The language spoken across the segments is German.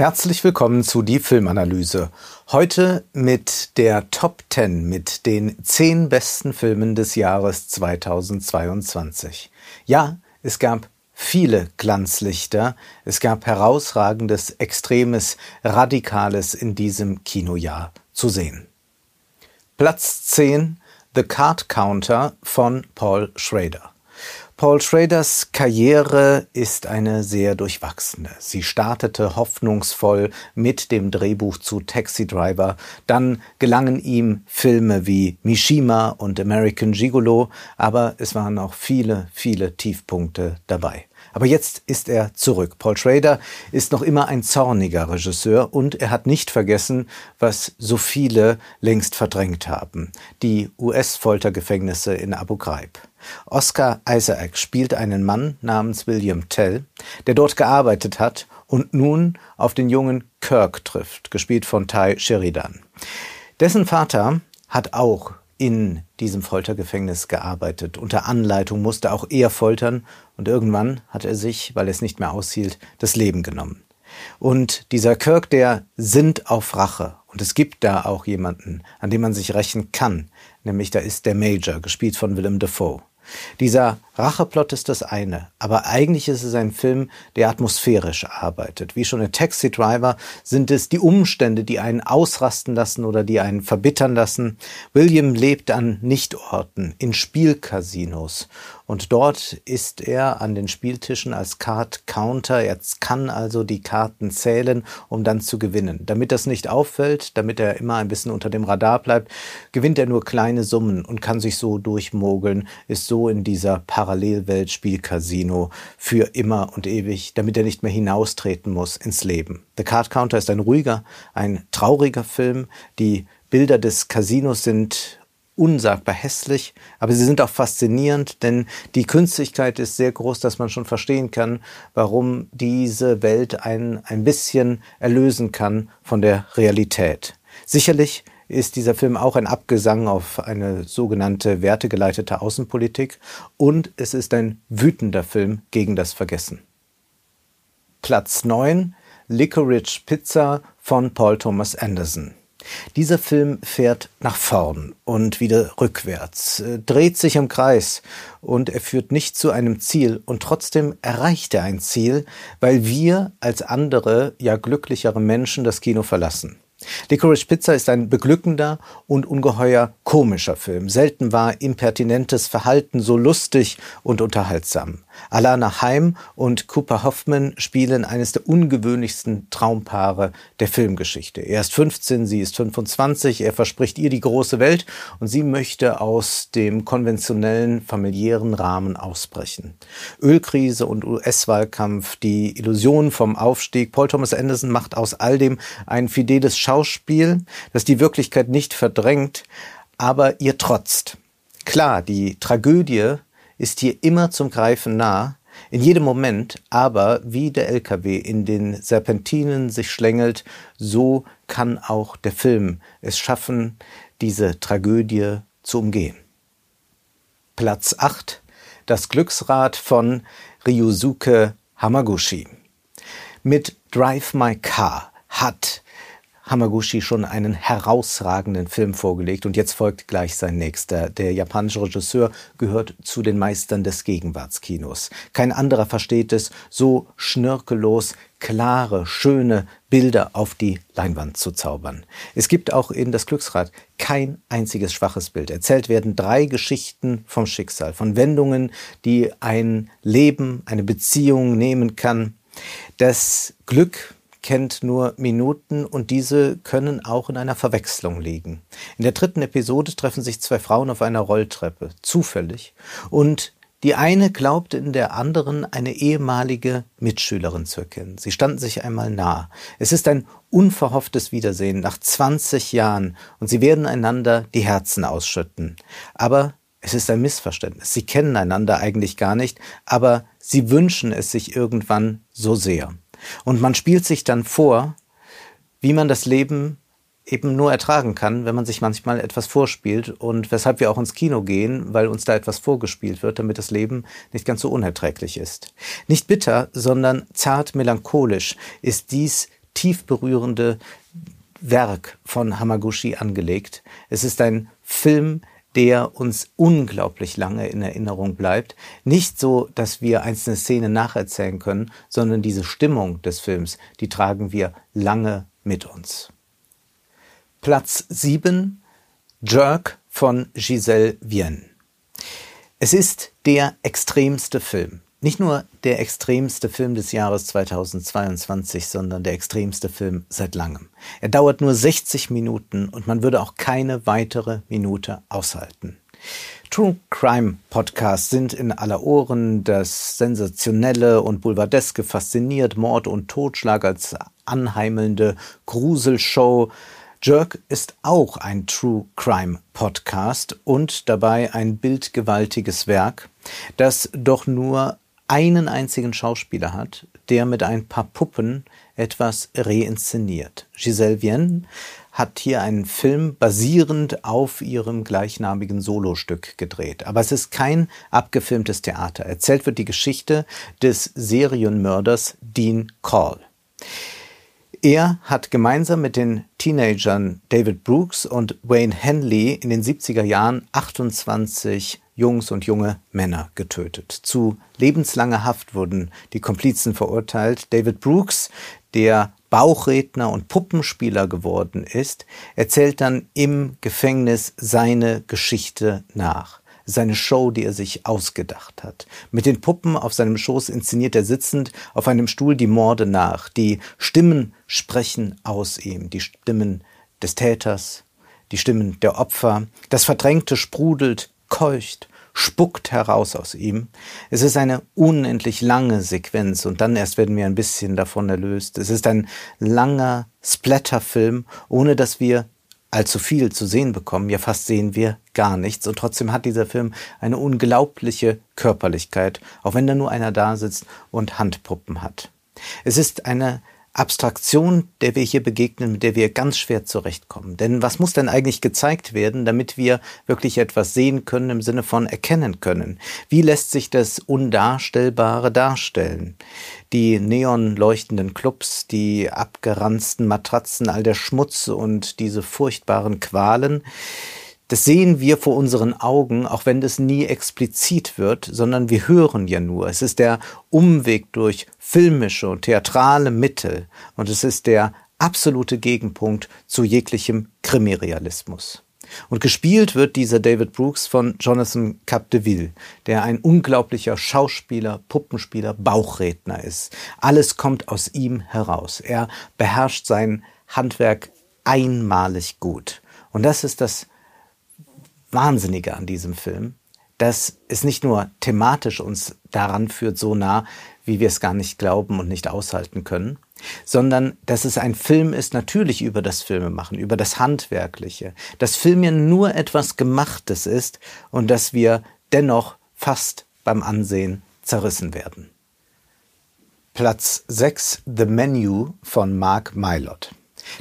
Herzlich willkommen zu die Filmanalyse. Heute mit der Top 10 mit den 10 besten Filmen des Jahres 2022. Ja, es gab viele Glanzlichter, es gab herausragendes, extremes, radikales in diesem Kinojahr zu sehen. Platz 10 The Card Counter von Paul Schrader. Paul Schraders Karriere ist eine sehr durchwachsene. Sie startete hoffnungsvoll mit dem Drehbuch zu Taxi Driver, dann gelangen ihm Filme wie Mishima und American Gigolo, aber es waren auch viele, viele Tiefpunkte dabei. Aber jetzt ist er zurück. Paul Schrader ist noch immer ein zorniger Regisseur und er hat nicht vergessen, was so viele längst verdrängt haben. Die US-Foltergefängnisse in Abu Ghraib. Oscar Isaac spielt einen Mann namens William Tell, der dort gearbeitet hat und nun auf den jungen Kirk trifft, gespielt von Ty Sheridan. Dessen Vater hat auch in diesem Foltergefängnis gearbeitet. Unter Anleitung musste auch er foltern und irgendwann hat er sich, weil er es nicht mehr aushielt, das Leben genommen. Und dieser Kirk, der sinnt auf Rache. Und es gibt da auch jemanden, an dem man sich rächen kann. Nämlich da ist der Major, gespielt von Willem Dafoe. Dieser Racheplot ist das eine, aber eigentlich ist es ein Film, der atmosphärisch arbeitet. Wie schon in Taxi Driver sind es die Umstände, die einen ausrasten lassen oder die einen verbittern lassen. William lebt an Nichtorten, in Spielcasinos und dort ist er an den Spieltischen als Card Counter. Er kann also die Karten zählen, um dann zu gewinnen. Damit das nicht auffällt, damit er immer ein bisschen unter dem Radar bleibt, gewinnt er nur kleine Summen und kann sich so durchmogeln, ist so in dieser Parallelwelt Spielcasino für immer und ewig, damit er nicht mehr hinaustreten muss ins Leben. The Card Counter ist ein ruhiger, ein trauriger Film. Die Bilder des Casinos sind unsagbar hässlich, aber sie sind auch faszinierend, denn die Künstlichkeit ist sehr groß, dass man schon verstehen kann, warum diese Welt ein, ein bisschen erlösen kann von der Realität. Sicherlich ist dieser Film auch ein Abgesang auf eine sogenannte wertegeleitete Außenpolitik und es ist ein wütender Film gegen das Vergessen. Platz 9 Licorice Pizza von Paul Thomas Anderson. Dieser Film fährt nach vorn und wieder rückwärts, äh, dreht sich im Kreis und er führt nicht zu einem Ziel und trotzdem erreicht er ein Ziel, weil wir als andere, ja glücklichere Menschen das Kino verlassen. Licorice Pizza ist ein beglückender und ungeheuer komischer Film. Selten war impertinentes Verhalten so lustig und unterhaltsam. Alana Heim und Cooper Hoffman spielen eines der ungewöhnlichsten Traumpaare der Filmgeschichte. Er ist 15, sie ist 25, er verspricht ihr die große Welt und sie möchte aus dem konventionellen familiären Rahmen ausbrechen. Ölkrise und US-Wahlkampf, die Illusion vom Aufstieg. Paul Thomas Anderson macht aus all dem ein fideles Schauspiel, das die Wirklichkeit nicht verdrängt, aber ihr trotzt. Klar, die Tragödie ist hier immer zum Greifen nah, in jedem Moment, aber wie der LKW in den Serpentinen sich schlängelt, so kann auch der Film es schaffen, diese Tragödie zu umgehen. Platz 8 Das Glücksrad von Ryusuke Hamaguchi. Mit Drive My Car hat Hamaguchi schon einen herausragenden Film vorgelegt und jetzt folgt gleich sein nächster. Der japanische Regisseur gehört zu den Meistern des Gegenwartskinos. Kein anderer versteht es, so schnörkellos klare, schöne Bilder auf die Leinwand zu zaubern. Es gibt auch in das Glücksrad kein einziges schwaches Bild. Erzählt werden drei Geschichten vom Schicksal, von Wendungen, die ein Leben, eine Beziehung nehmen kann. Das Glück kennt nur Minuten und diese können auch in einer Verwechslung liegen. In der dritten Episode treffen sich zwei Frauen auf einer Rolltreppe, zufällig, und die eine glaubte in der anderen eine ehemalige Mitschülerin zu erkennen. Sie standen sich einmal nah. Es ist ein unverhofftes Wiedersehen nach 20 Jahren und sie werden einander die Herzen ausschütten. Aber es ist ein Missverständnis. Sie kennen einander eigentlich gar nicht, aber sie wünschen es sich irgendwann so sehr. Und man spielt sich dann vor, wie man das Leben eben nur ertragen kann, wenn man sich manchmal etwas vorspielt und weshalb wir auch ins Kino gehen, weil uns da etwas vorgespielt wird, damit das Leben nicht ganz so unerträglich ist. Nicht bitter, sondern zart melancholisch ist dies tief berührende Werk von Hamaguchi angelegt. Es ist ein Film, der uns unglaublich lange in Erinnerung bleibt. Nicht so, dass wir einzelne Szenen nacherzählen können, sondern diese Stimmung des Films, die tragen wir lange mit uns. Platz 7 Jerk von Giselle Vienne. Es ist der extremste Film. Nicht nur der extremste Film des Jahres 2022, sondern der extremste Film seit langem. Er dauert nur 60 Minuten und man würde auch keine weitere Minute aushalten. True Crime Podcasts sind in aller Ohren. Das Sensationelle und Boulevardeske fasziniert Mord und Totschlag als anheimelnde Gruselshow. Jerk ist auch ein True Crime Podcast und dabei ein bildgewaltiges Werk, das doch nur einen einzigen Schauspieler hat, der mit ein paar Puppen etwas reinszeniert. Giselle Vienne hat hier einen Film basierend auf ihrem gleichnamigen Solostück gedreht. Aber es ist kein abgefilmtes Theater. Erzählt wird die Geschichte des Serienmörders Dean Call. Er hat gemeinsam mit den Teenagern David Brooks und Wayne Henley in den 70er Jahren 28 Jungs und junge Männer getötet. Zu lebenslanger Haft wurden die Komplizen verurteilt. David Brooks, der Bauchredner und Puppenspieler geworden ist, erzählt dann im Gefängnis seine Geschichte nach. Seine Show, die er sich ausgedacht hat. Mit den Puppen auf seinem Schoß inszeniert er sitzend auf einem Stuhl die Morde nach. Die Stimmen sprechen aus ihm. Die Stimmen des Täters, die Stimmen der Opfer. Das Verdrängte sprudelt keucht, spuckt heraus aus ihm. Es ist eine unendlich lange Sequenz und dann erst werden wir ein bisschen davon erlöst. Es ist ein langer Splatterfilm, ohne dass wir allzu viel zu sehen bekommen. Ja, fast sehen wir gar nichts. Und trotzdem hat dieser Film eine unglaubliche Körperlichkeit, auch wenn da nur einer da sitzt und Handpuppen hat. Es ist eine Abstraktion, der wir hier begegnen, mit der wir ganz schwer zurechtkommen. Denn was muss denn eigentlich gezeigt werden, damit wir wirklich etwas sehen können im Sinne von erkennen können? Wie lässt sich das Undarstellbare darstellen? Die neon leuchtenden Clubs, die abgeranzten Matratzen, all der Schmutz und diese furchtbaren Qualen, das sehen wir vor unseren Augen, auch wenn das nie explizit wird, sondern wir hören ja nur. Es ist der Umweg durch filmische und theatrale Mittel und es ist der absolute Gegenpunkt zu jeglichem Krimirealismus. Und gespielt wird dieser David Brooks von Jonathan Capdeville, der ein unglaublicher Schauspieler, Puppenspieler, Bauchredner ist. Alles kommt aus ihm heraus. Er beherrscht sein Handwerk einmalig gut. Und das ist das Wahnsinnige an diesem Film, dass es nicht nur thematisch uns daran führt, so nah, wie wir es gar nicht glauben und nicht aushalten können, sondern dass es ein Film ist, natürlich über das Filmemachen, über das Handwerkliche, dass Film ja nur etwas Gemachtes ist und dass wir dennoch fast beim Ansehen zerrissen werden. Platz 6 The Menu von Mark Mylott.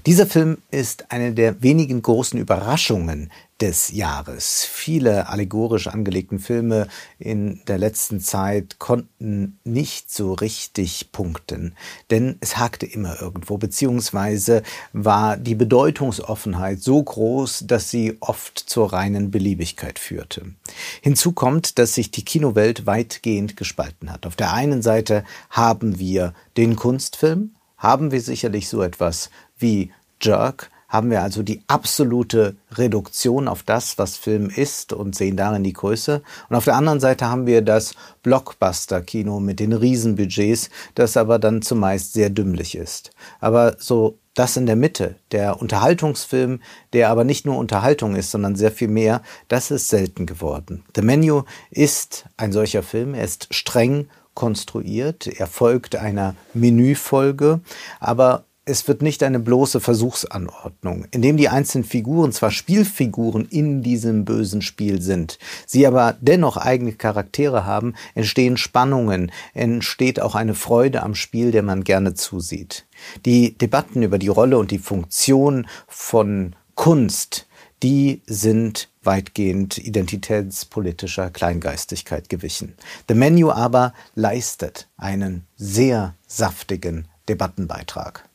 Dieser Film ist eine der wenigen großen Überraschungen des Jahres. Viele allegorisch angelegten Filme in der letzten Zeit konnten nicht so richtig punkten, denn es hakte immer irgendwo, beziehungsweise war die Bedeutungsoffenheit so groß, dass sie oft zur reinen Beliebigkeit führte. Hinzu kommt, dass sich die Kinowelt weitgehend gespalten hat. Auf der einen Seite haben wir den Kunstfilm, haben wir sicherlich so etwas wie Jerk, haben wir also die absolute Reduktion auf das, was Film ist und sehen darin die Größe. Und auf der anderen Seite haben wir das Blockbuster-Kino mit den Riesenbudgets, das aber dann zumeist sehr dümmlich ist. Aber so das in der Mitte, der Unterhaltungsfilm, der aber nicht nur Unterhaltung ist, sondern sehr viel mehr, das ist selten geworden. The Menu ist ein solcher Film, er ist streng konstruiert, er folgt einer Menüfolge, aber es wird nicht eine bloße Versuchsanordnung, indem die einzelnen Figuren zwar Spielfiguren in diesem bösen Spiel sind, sie aber dennoch eigene Charaktere haben, entstehen Spannungen, entsteht auch eine Freude am Spiel, der man gerne zusieht. Die Debatten über die Rolle und die Funktion von Kunst, die sind weitgehend identitätspolitischer Kleingeistigkeit gewichen. The Menu aber leistet einen sehr saftigen Debattenbeitrag.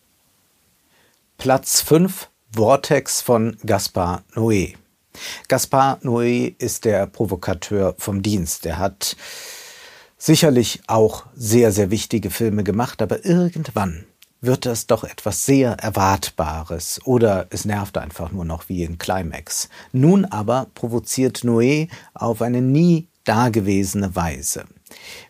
Platz 5 Vortex von Gaspar Noé. Gaspar Noé ist der Provokateur vom Dienst. Er hat sicherlich auch sehr, sehr wichtige Filme gemacht, aber irgendwann wird das doch etwas sehr Erwartbares oder es nervt einfach nur noch wie in Climax. Nun aber provoziert Noé auf eine nie dagewesene Weise.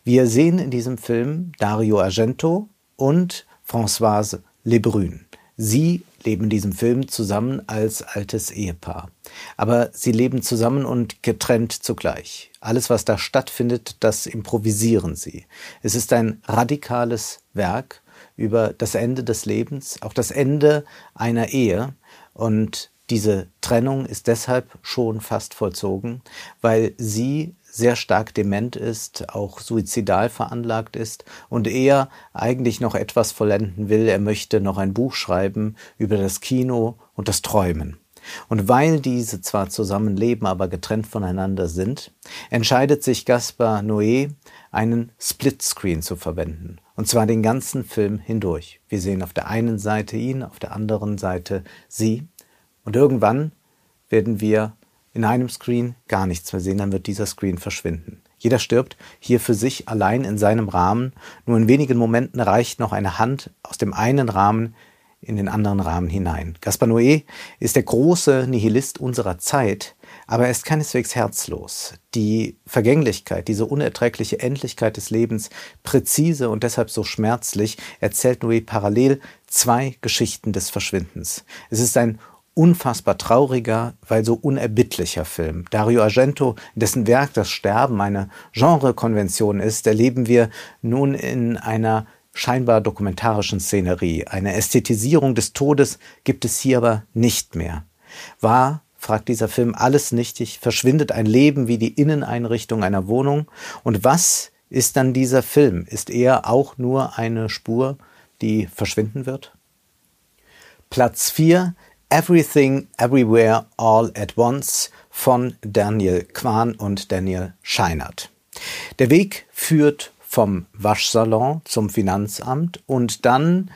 Wir sehen in diesem Film Dario Argento und Françoise Lebrun. Sie leben in diesem Film zusammen als altes Ehepaar. Aber sie leben zusammen und getrennt zugleich. Alles, was da stattfindet, das improvisieren sie. Es ist ein radikales Werk über das Ende des Lebens, auch das Ende einer Ehe. Und diese Trennung ist deshalb schon fast vollzogen, weil sie sehr stark dement ist, auch suizidal veranlagt ist und er eigentlich noch etwas vollenden will. Er möchte noch ein Buch schreiben über das Kino und das Träumen. Und weil diese zwar zusammenleben, aber getrennt voneinander sind, entscheidet sich Gaspar Noé, einen Splitscreen zu verwenden. Und zwar den ganzen Film hindurch. Wir sehen auf der einen Seite ihn, auf der anderen Seite sie. Und irgendwann werden wir in einem Screen gar nichts mehr sehen, dann wird dieser Screen verschwinden. Jeder stirbt hier für sich allein in seinem Rahmen. Nur in wenigen Momenten reicht noch eine Hand aus dem einen Rahmen in den anderen Rahmen hinein. Gaspar Noé ist der große Nihilist unserer Zeit, aber er ist keineswegs herzlos. Die Vergänglichkeit, diese unerträgliche Endlichkeit des Lebens, präzise und deshalb so schmerzlich, erzählt Noé parallel zwei Geschichten des Verschwindens. Es ist ein unfassbar trauriger, weil so unerbittlicher Film. Dario Argento, dessen Werk das Sterben eine Genrekonvention ist, erleben wir nun in einer scheinbar dokumentarischen Szenerie. Eine Ästhetisierung des Todes gibt es hier aber nicht mehr. War, fragt dieser Film, alles nichtig? Verschwindet ein Leben wie die Inneneinrichtung einer Wohnung? Und was ist dann dieser Film? Ist er auch nur eine Spur, die verschwinden wird? Platz 4 Everything Everywhere All at Once von Daniel Kwan und Daniel Scheinert. Der Weg führt vom Waschsalon zum Finanzamt und dann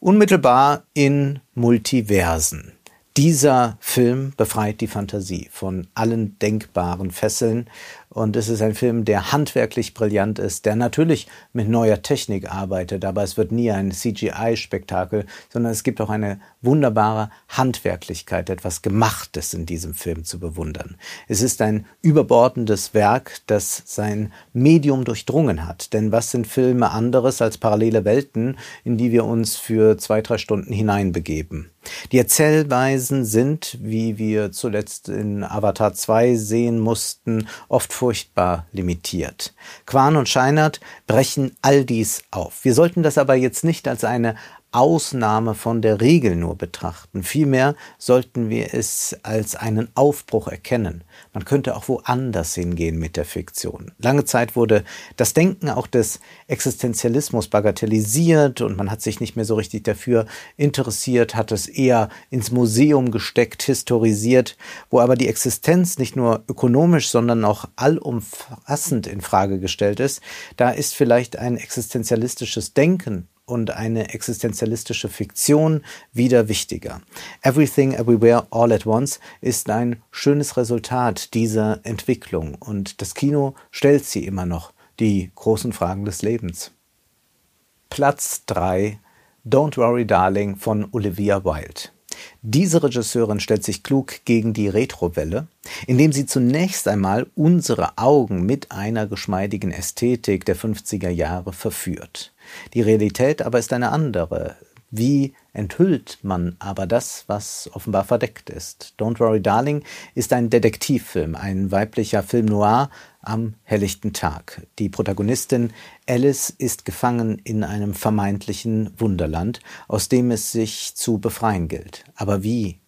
unmittelbar in Multiversen. Dieser Film befreit die Fantasie von allen denkbaren Fesseln und es ist ein Film, der handwerklich brillant ist, der natürlich mit neuer Technik arbeitet, aber es wird nie ein CGI-Spektakel, sondern es gibt auch eine wunderbare Handwerklichkeit, etwas Gemachtes in diesem Film zu bewundern. Es ist ein überbordendes Werk, das sein Medium durchdrungen hat. Denn was sind Filme anderes als parallele Welten, in die wir uns für zwei, drei Stunden hineinbegeben? Die Erzählweisen sind, wie wir zuletzt in Avatar 2 sehen mussten, oft furchtbar limitiert. Quan und Scheinert brechen all dies auf. Wir sollten das aber jetzt nicht als eine Ausnahme von der Regel nur betrachten. Vielmehr sollten wir es als einen Aufbruch erkennen. Man könnte auch woanders hingehen mit der Fiktion. Lange Zeit wurde das Denken auch des Existenzialismus bagatellisiert und man hat sich nicht mehr so richtig dafür interessiert, hat es eher ins Museum gesteckt, historisiert, wo aber die Existenz nicht nur ökonomisch, sondern auch allumfassend in Frage gestellt ist. Da ist vielleicht ein existenzialistisches Denken und eine existenzialistische Fiktion wieder wichtiger. Everything Everywhere All at Once ist ein schönes Resultat dieser Entwicklung und das Kino stellt sie immer noch, die großen Fragen des Lebens. Platz 3 Don't Worry Darling von Olivia Wilde. Diese Regisseurin stellt sich klug gegen die Retrowelle, indem sie zunächst einmal unsere Augen mit einer geschmeidigen Ästhetik der 50er Jahre verführt. Die Realität aber ist eine andere. Wie enthüllt man aber das, was offenbar verdeckt ist? Don't Worry Darling ist ein Detektivfilm, ein weiblicher Film noir am helllichten Tag. Die Protagonistin Alice ist gefangen in einem vermeintlichen Wunderland, aus dem es sich zu befreien gilt. Aber wie?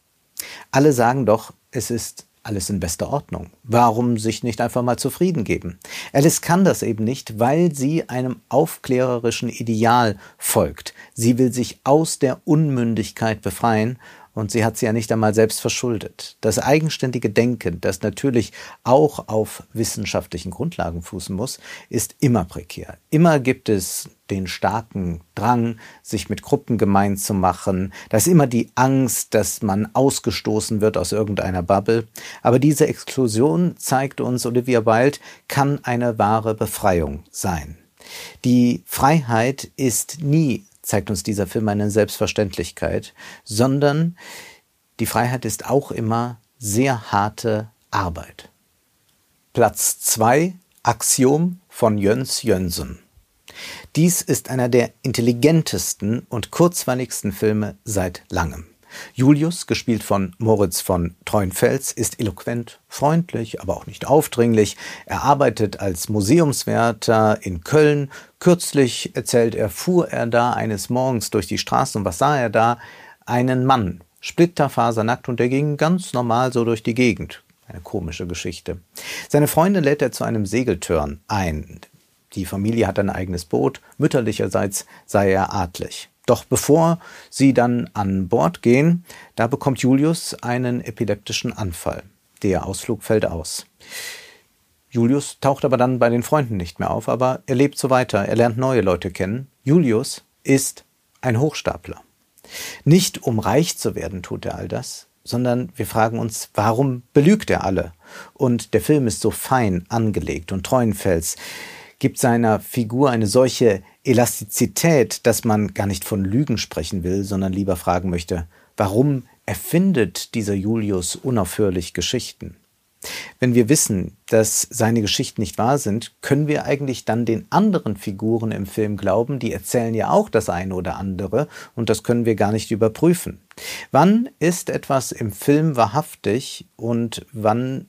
Alle sagen doch, es ist alles in bester Ordnung. Warum sich nicht einfach mal zufrieden geben? Alice kann das eben nicht, weil sie einem aufklärerischen Ideal folgt. Sie will sich aus der Unmündigkeit befreien und sie hat sie ja nicht einmal selbst verschuldet. Das eigenständige Denken, das natürlich auch auf wissenschaftlichen Grundlagen fußen muss, ist immer prekär. Immer gibt es den starken Drang, sich mit Gruppen gemein zu machen. Da ist immer die Angst, dass man ausgestoßen wird aus irgendeiner Bubble. Aber diese Exklusion, zeigt uns Olivia Wilde, kann eine wahre Befreiung sein. Die Freiheit ist nie zeigt uns dieser Film eine Selbstverständlichkeit, sondern die Freiheit ist auch immer sehr harte Arbeit. Platz 2 Axiom von Jöns Jönsson. Dies ist einer der intelligentesten und kurzweiligsten Filme seit langem. Julius, gespielt von Moritz von Treunfels, ist eloquent, freundlich, aber auch nicht aufdringlich. Er arbeitet als Museumswärter in Köln. Kürzlich erzählt er, fuhr er da eines Morgens durch die Straßen und was sah er da? Einen Mann, splitterfasernackt und der ging ganz normal so durch die Gegend. Eine komische Geschichte. Seine Freunde lädt er zu einem Segeltörn ein. Die Familie hat ein eigenes Boot, mütterlicherseits sei er adlig. Doch bevor sie dann an Bord gehen, da bekommt Julius einen epileptischen Anfall. Der Ausflug fällt aus. Julius taucht aber dann bei den Freunden nicht mehr auf, aber er lebt so weiter, er lernt neue Leute kennen. Julius ist ein Hochstapler. Nicht um reich zu werden tut er all das, sondern wir fragen uns, warum belügt er alle? Und der Film ist so fein angelegt und Treuenfels gibt seiner Figur eine solche Elastizität, dass man gar nicht von Lügen sprechen will, sondern lieber fragen möchte, warum erfindet dieser Julius unaufhörlich Geschichten? Wenn wir wissen, dass seine Geschichten nicht wahr sind, können wir eigentlich dann den anderen Figuren im Film glauben, die erzählen ja auch das eine oder andere und das können wir gar nicht überprüfen. Wann ist etwas im Film wahrhaftig und wann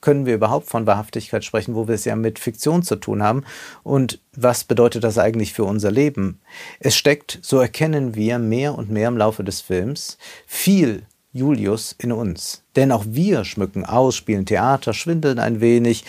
können wir überhaupt von Wahrhaftigkeit sprechen, wo wir es ja mit Fiktion zu tun haben? Und was bedeutet das eigentlich für unser Leben? Es steckt, so erkennen wir mehr und mehr im Laufe des Films, viel Julius in uns. Denn auch wir schmücken aus, spielen Theater, schwindeln ein wenig,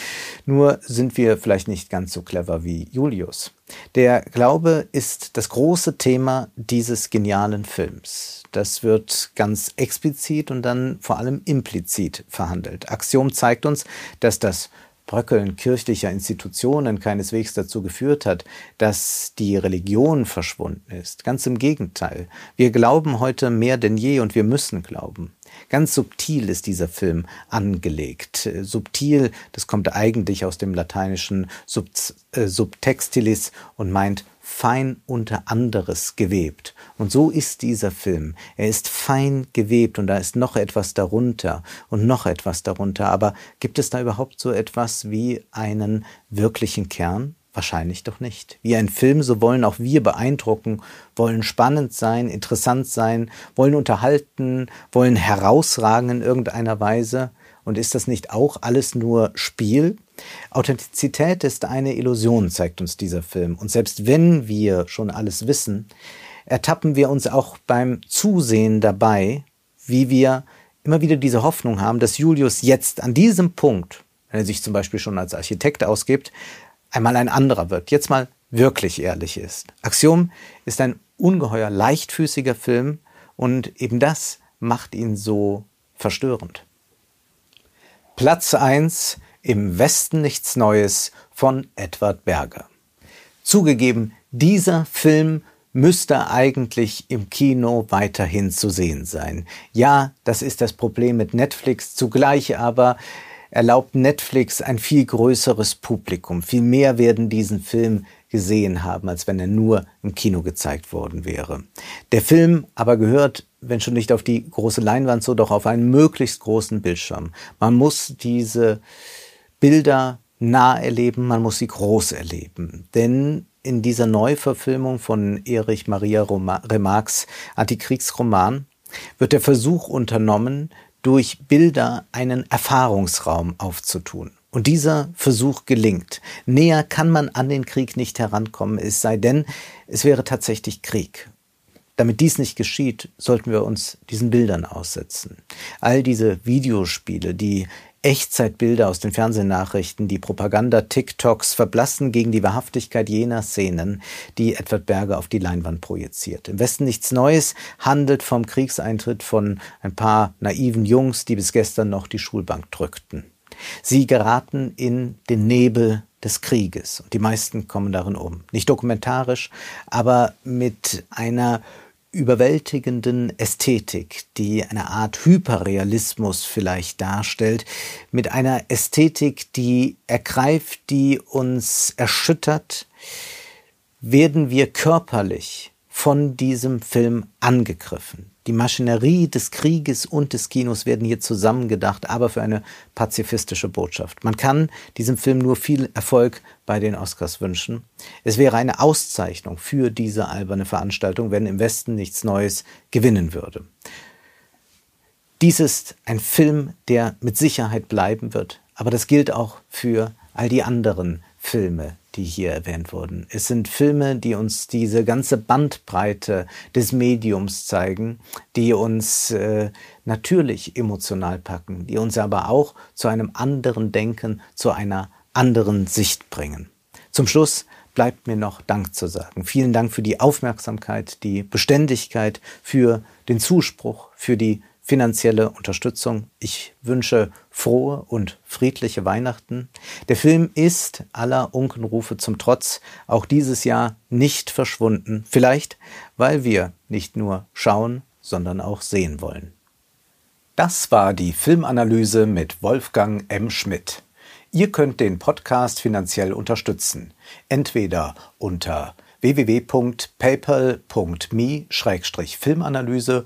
nur sind wir vielleicht nicht ganz so clever wie Julius. Der Glaube ist das große Thema dieses genialen Films. Das wird ganz explizit und dann vor allem implizit verhandelt. Axiom zeigt uns, dass das Bröckeln kirchlicher Institutionen keineswegs dazu geführt hat, dass die Religion verschwunden ist. Ganz im Gegenteil. Wir glauben heute mehr denn je und wir müssen glauben. Ganz subtil ist dieser Film angelegt. Subtil, das kommt eigentlich aus dem lateinischen Sub, äh, Subtextilis und meint fein unter anderes gewebt. Und so ist dieser Film. Er ist fein gewebt und da ist noch etwas darunter und noch etwas darunter. Aber gibt es da überhaupt so etwas wie einen wirklichen Kern? Wahrscheinlich doch nicht. Wie ein Film, so wollen auch wir beeindrucken, wollen spannend sein, interessant sein, wollen unterhalten, wollen herausragen in irgendeiner Weise. Und ist das nicht auch alles nur Spiel? Authentizität ist eine Illusion, zeigt uns dieser Film. Und selbst wenn wir schon alles wissen, ertappen wir uns auch beim Zusehen dabei, wie wir immer wieder diese Hoffnung haben, dass Julius jetzt an diesem Punkt, wenn er sich zum Beispiel schon als Architekt ausgibt, einmal ein anderer wird, jetzt mal wirklich ehrlich ist. Axiom ist ein ungeheuer leichtfüßiger Film und eben das macht ihn so verstörend. Platz 1 Im Westen nichts Neues von Edward Berger. Zugegeben, dieser Film müsste eigentlich im Kino weiterhin zu sehen sein. Ja, das ist das Problem mit Netflix, zugleich aber erlaubt Netflix ein viel größeres Publikum. Viel mehr werden diesen Film gesehen haben, als wenn er nur im Kino gezeigt worden wäre. Der Film aber gehört, wenn schon nicht auf die große Leinwand, so doch auf einen möglichst großen Bildschirm. Man muss diese Bilder nah erleben, man muss sie groß erleben. Denn in dieser Neuverfilmung von Erich Maria Remarques Antikriegsroman wird der Versuch unternommen, durch Bilder einen Erfahrungsraum aufzutun. Und dieser Versuch gelingt. Näher kann man an den Krieg nicht herankommen, es sei denn, es wäre tatsächlich Krieg. Damit dies nicht geschieht, sollten wir uns diesen Bildern aussetzen. All diese Videospiele, die Echtzeitbilder aus den Fernsehnachrichten, die Propaganda-TikToks verblassen gegen die Wahrhaftigkeit jener Szenen, die Edward Berger auf die Leinwand projiziert. Im Westen nichts Neues handelt vom Kriegseintritt von ein paar naiven Jungs, die bis gestern noch die Schulbank drückten. Sie geraten in den Nebel des Krieges und die meisten kommen darin um. Nicht dokumentarisch, aber mit einer überwältigenden Ästhetik, die eine Art Hyperrealismus vielleicht darstellt, mit einer Ästhetik, die ergreift, die uns erschüttert, werden wir körperlich von diesem Film angegriffen. Die Maschinerie des Krieges und des Kinos werden hier zusammengedacht, aber für eine pazifistische Botschaft. Man kann diesem Film nur viel Erfolg bei den Oscars wünschen. Es wäre eine Auszeichnung für diese alberne Veranstaltung, wenn im Westen nichts Neues gewinnen würde. Dies ist ein Film, der mit Sicherheit bleiben wird, aber das gilt auch für all die anderen Filme, die hier erwähnt wurden. Es sind Filme, die uns diese ganze Bandbreite des Mediums zeigen, die uns äh, natürlich emotional packen, die uns aber auch zu einem anderen Denken, zu einer anderen Sicht bringen. Zum Schluss bleibt mir noch Dank zu sagen. Vielen Dank für die Aufmerksamkeit, die Beständigkeit, für den Zuspruch, für die finanzielle Unterstützung. Ich wünsche frohe und friedliche Weihnachten. Der Film ist aller Unkenrufe zum Trotz auch dieses Jahr nicht verschwunden. Vielleicht, weil wir nicht nur schauen, sondern auch sehen wollen. Das war die Filmanalyse mit Wolfgang M. Schmidt. Ihr könnt den Podcast finanziell unterstützen. Entweder unter www.paypal.me-filmanalyse